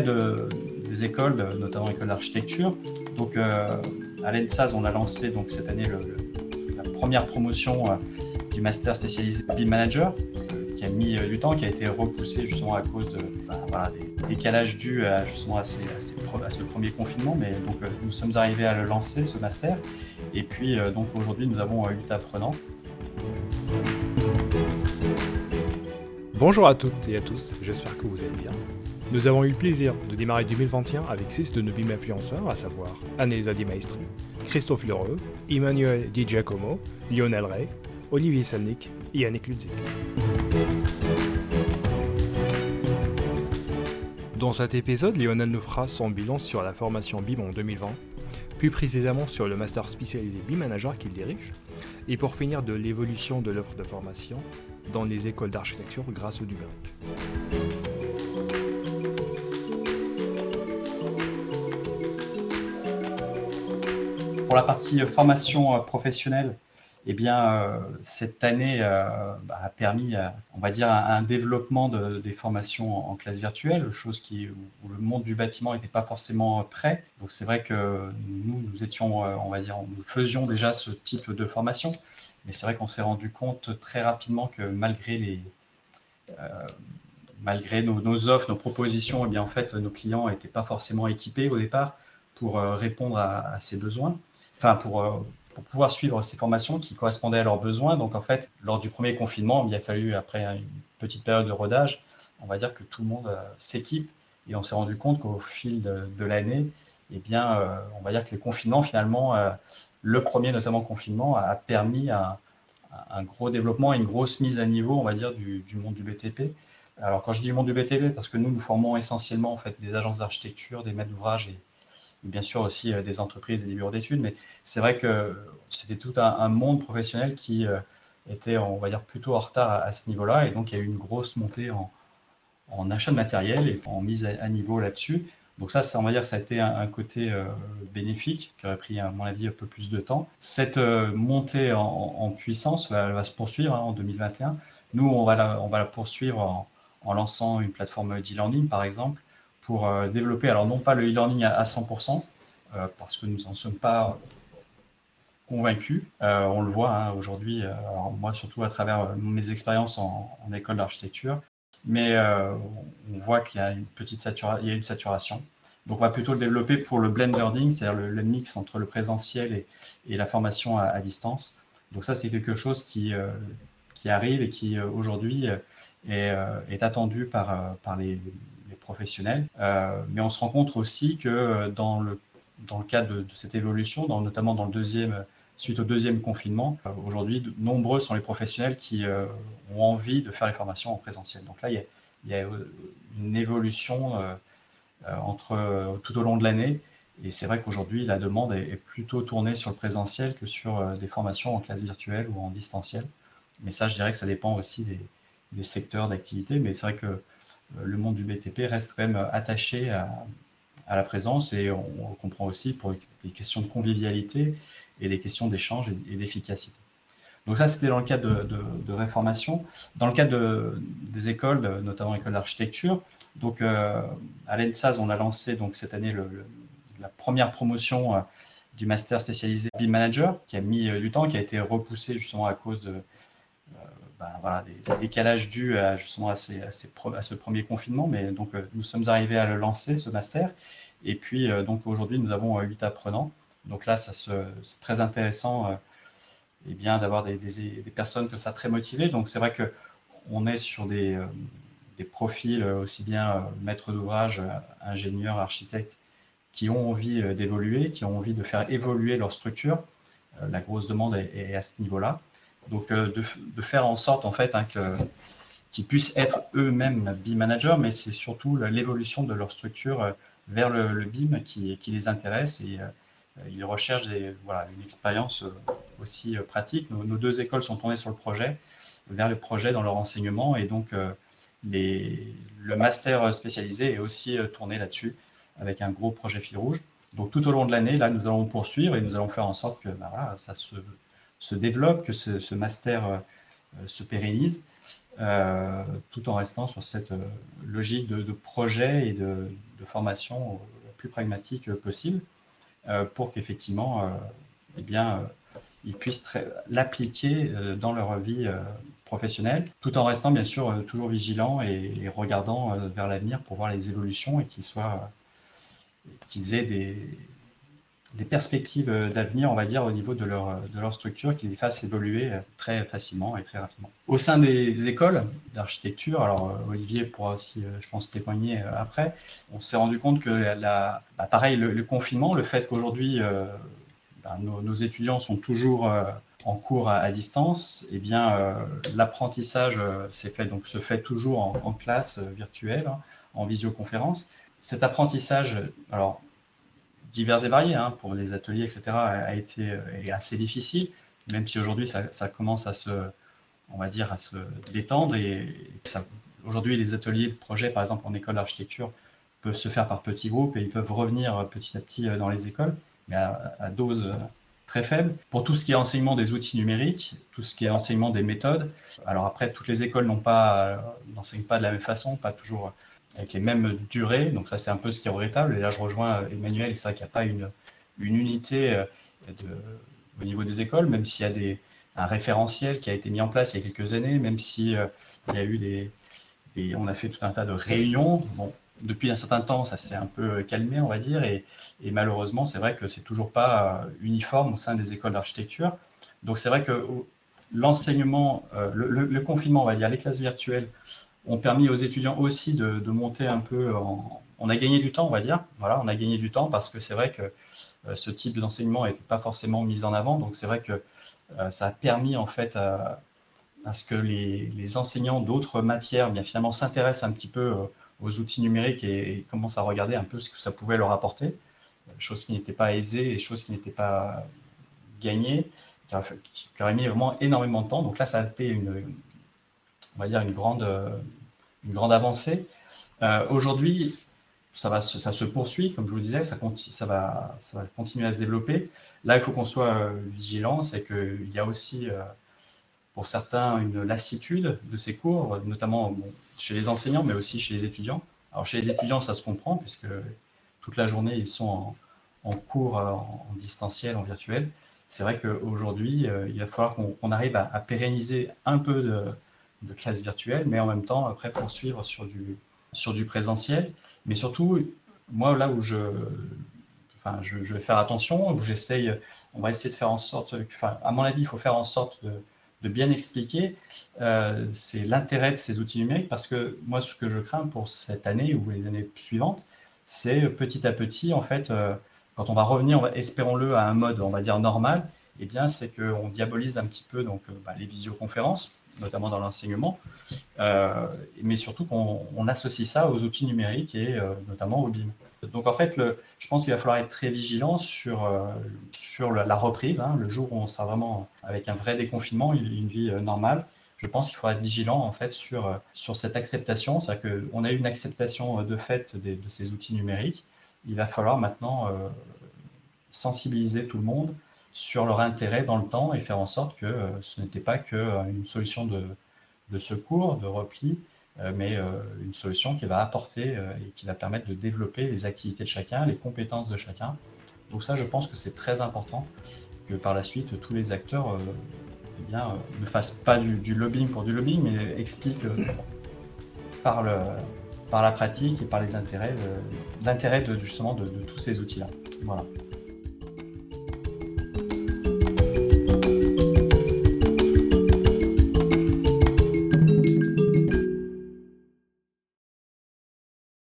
des écoles, notamment l'école d'architecture. Donc à l'ENSAS, on a lancé donc, cette année la première promotion du master spécialisé BIM Manager, qui a mis du temps, qui a été repoussé justement à cause de, des décalages dus à, justement à, ce premier confinement. Mais donc nous sommes arrivés à le lancer, ce master. Et puis donc aujourd'hui, nous avons 8 apprenants. Bonjour à toutes et à tous, j'espère que vous allez bien. Nous avons eu le plaisir de démarrer 2021 avec 6 de nos BIM influenceurs, à savoir Annelisa Di Maestri, Christophe Lheureux, Emmanuel Di Giacomo, Lionel Rey, Olivier Salnik et Yannick Ludzik. Dans cet épisode, Lionel nous fera son bilan sur la formation BIM en 2020, plus précisément sur le master spécialisé BIM Manager qu'il dirige, et pour finir de l'évolution de l'offre de formation dans les écoles d'architecture grâce au numérique. Pour la partie formation professionnelle, eh bien, euh, cette année euh, bah, a permis, euh, on va dire, un, développement des formations en, classe virtuelle, chose qui, où, le monde du bâtiment n'était pas forcément prêt. Donc, c'est vrai que nous, nous étions, on va dire, nous faisions déjà ce type de formation, mais c'est vrai qu'on s'est rendu compte très rapidement que malgré les, malgré nos, offres, nos propositions, eh bien, en fait, nos clients n'étaient pas forcément équipés au départ pour répondre à, à ces besoins, enfin pour pour pouvoir suivre ces formations qui correspondaient à leurs besoins. Donc en fait, lors du premier confinement, il a fallu, après une petite période de rodage, on va dire que tout le monde euh, s'équipe et on s'est rendu compte qu'au fil de, l'année, eh bien, euh, on va dire que les confinements, finalement, euh, le premier notamment confinement, a permis un, gros développement une grosse mise à niveau, on va dire, du, monde du BTP. Alors quand je dis monde du BTP, parce que nous, nous formons essentiellement en fait des agences d'architecture, des maîtres d'ouvrage et, bien sûr aussi euh, des entreprises et des bureaux d'études, mais c'est vrai que c'était tout un, monde professionnel qui euh, était, on va dire, plutôt en retard à, ce niveau-là, et donc il y a eu une grosse montée en, achat de matériel et en mise à, niveau là-dessus. Donc ça, on va dire que ça a été un, côté euh, bénéfique, qui aurait pris, à mon avis, un peu plus de temps. Cette montée en, puissance, va se poursuivre hein, en 2021. Nous, on va la, poursuivre en, en lançant une plateforme d'e-learning, par exemple, pour euh, développer, alors non pas le e-learning à, 100%, euh, parce que nous n'en sommes pas convaincus. Euh, on le voit hein, aujourd'hui, moi surtout à travers mes expériences en, école d'architecture, mais on voit qu'il y a une petite saturation. Donc on va plutôt le développer pour le blend learning, c'est-à-dire le, mix entre le présentiel et, et la formation à, distance. Donc ça c'est quelque chose qui, qui arrive et qui aujourd'hui est, est, attendu par, par les, professionnels. Euh, mais on se rend compte aussi que euh, dans le, dans le cadre de, cette évolution, notamment dans le deuxième, suite au deuxième confinement, euh, aujourd'hui, nombreux sont les professionnels qui ont envie de faire les formations en présentiel. Donc là, il y a, une évolution entre, tout au long de l'année. Et c'est vrai qu'aujourd'hui, la demande est, plutôt tournée sur le présentiel que sur des formations en classe virtuelle ou en distanciel. Mais ça, je dirais que ça dépend aussi des, des secteurs d'activité. Mais c'est vrai que le monde du BTP reste quand même attaché à, la présence et on, comprend aussi pour les questions de convivialité et les questions d'échange et, d'efficacité. Donc ça, c'était dans le cadre de, réformation. Dans le cadre des écoles, notamment l'école d'architecture, donc euh, à l'ENSAS, on a lancé donc cette année la première promotion euh, du master spécialisé BIM Manager, qui a mis du temps, qui a été repoussé justement à cause de, voilà, des, décalages dus à, justement à, ce premier confinement. Mais donc, euh, nous sommes arrivés à le lancer, ce master. Et puis, euh, donc aujourd'hui, nous avons euh, huit apprenants. Donc là, c'est très intéressant et eh bien d'avoir des, personnes que ça très motivées. Donc c'est vrai que on est sur des, des profils aussi bien maîtres d'ouvrage, ingénieurs, architectes, qui ont envie d'évoluer, qui ont envie de faire évoluer leur structure. La grosse demande est à ce niveau-là. Donc, euh, de, faire en sorte, en fait, hein, qu'ils puissent être eux-mêmes BIM managers, mais c'est surtout l'évolution de leur structure euh, vers le, BIM qui, les intéresse et euh, ils recherchent une expérience aussi pratique. Nos, deux écoles sont tournées sur le projet, vers le projet dans leur enseignement et donc le master spécialisé est aussi tourné là-dessus avec un gros projet fil rouge. Donc tout au long de l'année, là, nous allons poursuivre et nous allons faire en sorte que bah, ça se se développe, que ce, master euh, se pérennise. tout en restant sur cette logique de, projet et de, formation la plus pragmatique possible, pour qu'effectivement, eh bien, ils puissent l'appliquer dans leur vie professionnelle, tout en restant bien sûr toujours vigilants et, et regardant vers l'avenir pour voir les évolutions et qu'ils soient qu'ils aient des, des perspectives euh, d'avenir, on va dire, au niveau de leur, de leur structure, qui les fassent évoluer euh, très facilement et très rapidement. Au sein des écoles d'architecture, alors euh, Olivier pourra aussi, je pense, témoigner après, on s'est rendu compte que, la, bah, pareil, le, confinement, le fait qu'aujourd'hui, bah, nos, étudiants sont toujours en cours à, distance, eh bien, l'apprentissage fait, donc, se fait toujours en, classe virtuelle, hein, en visioconférence. Cet apprentissage, alors divers et variés hein, pour les ateliers, etc., a été assez difficile, même si aujourd'hui ça, commence à se, on va dire, à se détendre. Aujourd'hui, les ateliers de projet, par exemple en école d'architecture, peuvent se faire par petits groupes et ils peuvent revenir petit à petit euh, dans les écoles, mais à, dose euh, très faible. Pour tout ce qui est enseignement des outils numériques, tout ce qui est enseignement des méthodes, alors après, toutes les écoles euh, n'enseignent pas de la même façon, pas toujours avec les mêmes durées. Donc ça, c'est un peu ce qui est regrettable. Et là, je rejoins euh, Emmanuel. C'est vrai qu'il n'y a pas une, une unité euh, au niveau des écoles, même s'il y a des, un référentiel qui a été mis en place il y a quelques années, même si euh, il y a eu des, on a fait tout un tas de réunions. Bon, depuis un certain temps, ça s'est un peu calmé, on va dire, et, et malheureusement, c'est vrai que c'est toujours pas uniforme au sein des écoles d'architecture. Donc c'est vrai que l'enseignement, le, le, confinement, on va dire, les classes virtuelles ont permis aux étudiants aussi de, monter un peu on a gagné du temps, on va dire. Voilà, on a gagné du temps parce que c'est vrai que euh, ce type d'enseignement n'était pas forcément mis en avant. Donc c'est vrai que euh, ça a permis en fait à, ce que les, enseignants d'autres matières, bien finalement, s'intéressent un petit peu euh, aux outils numériques et, commencent à regarder un peu ce que ça pouvait leur apporter. Chose qui n'était pas aisée et chose qui n'était pas gagnée, qui, aurait mis vraiment énormément de temps. Donc là, ça a été une, on va dire, une grande, une grande avancée. Euh, aujourd'hui, ça, va, ça se poursuit, comme je vous le disais, ça, ça, va, ça va continuer à se développer. Là, il faut qu'on soit euh, vigilant, c'est qu'il y a aussi, euh, pour certains, une lassitude de ces cours, notamment chez les enseignants, mais aussi chez les étudiants. Alors, chez les étudiants, ça se comprend, puisque toute la journée, ils sont en, cours en, distanciel, en virtuel. C'est vrai qu'aujourd'hui, il va falloir qu'on arrive à, à, pérenniser un peu de, de classe virtuelle, mais en même temps, après, poursuivre sur du, sur du présentiel. Mais surtout, moi, là où je, enfin, je, vais faire attention, où j'essaye, on va essayer de faire en sorte, enfin, à mon avis, il faut faire en sorte de, de bien expliquer, euh, c'est l'intérêt de ces outils numériques, parce que moi, ce que je crains pour cette année ou les années suivantes, c'est petit à petit, en fait, euh, quand on va revenir, espérons-le, à un mode, on va dire, normal, eh bien, c'est qu'on diabolise un petit peu donc, euh, bah, les visioconférences, notamment dans l'enseignement, euh, mais surtout qu'on associe ça aux outils numériques et euh, notamment au BIM. Donc en fait, je pense qu'il va falloir être très vigilant sur, euh, sur la, reprise, hein, le jour où on sera vraiment avec un vrai déconfinement, une, vie normale. Je pense qu'il faudra être vigilant en fait sur, sur cette acceptation, c'est-à-dire qu'on a eu une acceptation de fait de, ces outils numériques. Il va falloir maintenant sensibiliser tout le monde sur leur intérêt dans le temps et faire en sorte que euh, ce n'était pas qu'une euh, solution de, secours, de repli, euh, mais une solution qui va apporter et qui va permettre de développer les activités de chacun, les compétences de chacun. Donc ça, je pense que c'est très important que par la suite, tous les acteurs eh bien, ne fassent pas du, lobbying pour du lobbying, mais expliquent par la pratique et par les intérêts, l'intérêt de, justement de, de tous ces outils-là. Voilà.